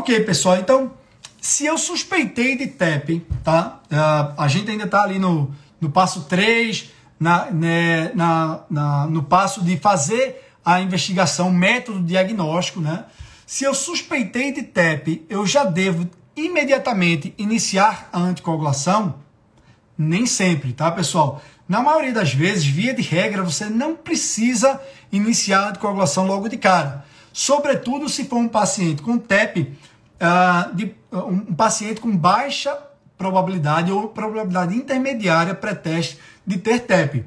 Ok, pessoal, então, se eu suspeitei de TEP, tá? Uh, a gente ainda está ali no, no passo 3, na, né, na, na, no passo de fazer a investigação, método diagnóstico, né? Se eu suspeitei de TEP, eu já devo imediatamente iniciar a anticoagulação? Nem sempre, tá, pessoal? Na maioria das vezes, via de regra, você não precisa iniciar a anticoagulação logo de cara. Sobretudo se for um paciente com TEP, ah, de, um paciente com baixa probabilidade ou probabilidade intermediária pré-teste de ter TEP.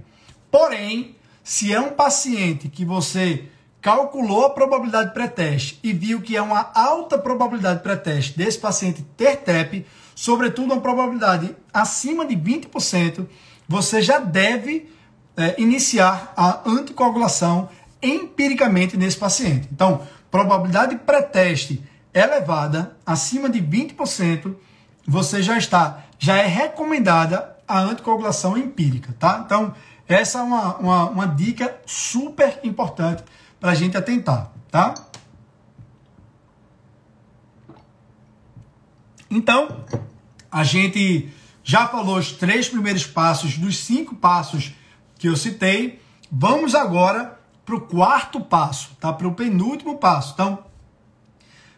Porém, se é um paciente que você calculou a probabilidade pré-teste e viu que é uma alta probabilidade pré-teste desse paciente ter TEP, sobretudo uma probabilidade acima de 20%, você já deve é, iniciar a anticoagulação empiricamente nesse paciente. Então, probabilidade pré-teste elevada, acima de 20%, você já está, já é recomendada a anticoagulação empírica, tá? Então, essa é uma, uma, uma dica super importante para a gente atentar, tá? Então, a gente já falou os três primeiros passos dos cinco passos que eu citei. Vamos agora para o quarto passo, tá? Para o penúltimo passo. Então,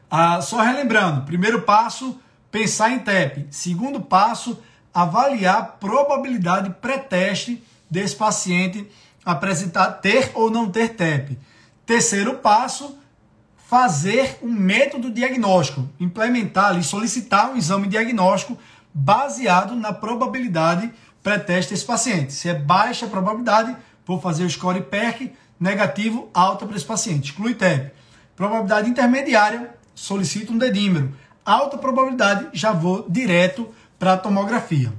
ah, só relembrando, primeiro passo, pensar em TEP. Segundo passo, avaliar a probabilidade pré-teste desse paciente apresentar ter ou não ter TEP. Terceiro passo, fazer um método diagnóstico, implementar ali, solicitar um exame diagnóstico baseado na probabilidade pré-teste desse paciente. Se é baixa a probabilidade, vou fazer o score PERC, negativo, alta para esse paciente. Exclui TEP. Probabilidade intermediária, solicito um dedímero. Alta probabilidade, já vou direto para a tomografia.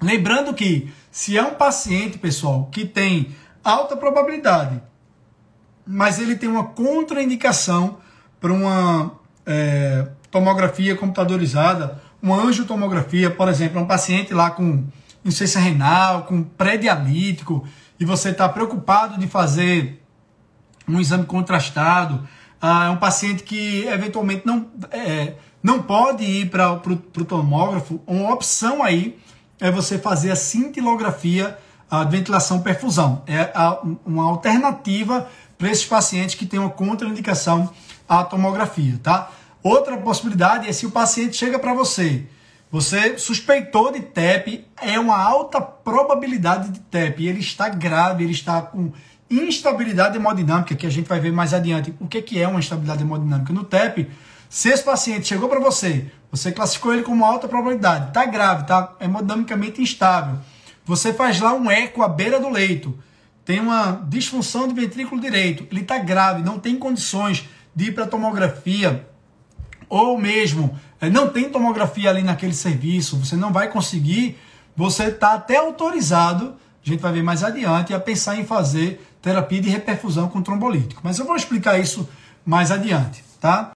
Lembrando que se é um paciente, pessoal, que tem alta probabilidade, mas ele tem uma contraindicação para uma é, tomografia computadorizada, uma angiotomografia, por exemplo, um paciente lá com insuficiência renal, com pré-dialítico, e você está preocupado de fazer um exame contrastado, ah, é um paciente que eventualmente não, é, não pode ir para o tomógrafo, uma opção aí é você fazer a cintilografia a ventilação perfusão. É a, uma alternativa para esses pacientes que têm uma contraindicação à tomografia, tá? Outra possibilidade é se o paciente chega para você, você suspeitou de TEP, é uma alta probabilidade de TEP, ele está grave, ele está com instabilidade hemodinâmica, que a gente vai ver mais adiante o que, é uma instabilidade hemodinâmica no TEP. Se esse paciente chegou para você, você classificou ele como alta probabilidade, está grave, está hemodinamicamente instável, você faz lá um eco à beira do leito, tem uma disfunção de ventrículo direito, ele está grave, não tem condições de ir para tomografia, ou mesmo eh, não tem tomografia ali naquele serviço, você não vai conseguir, você está até autorizado, a gente vai ver mais adiante, a pensar em fazer terapia de reperfusão com trombolítico. Mas eu vou explicar isso mais adiante, tá?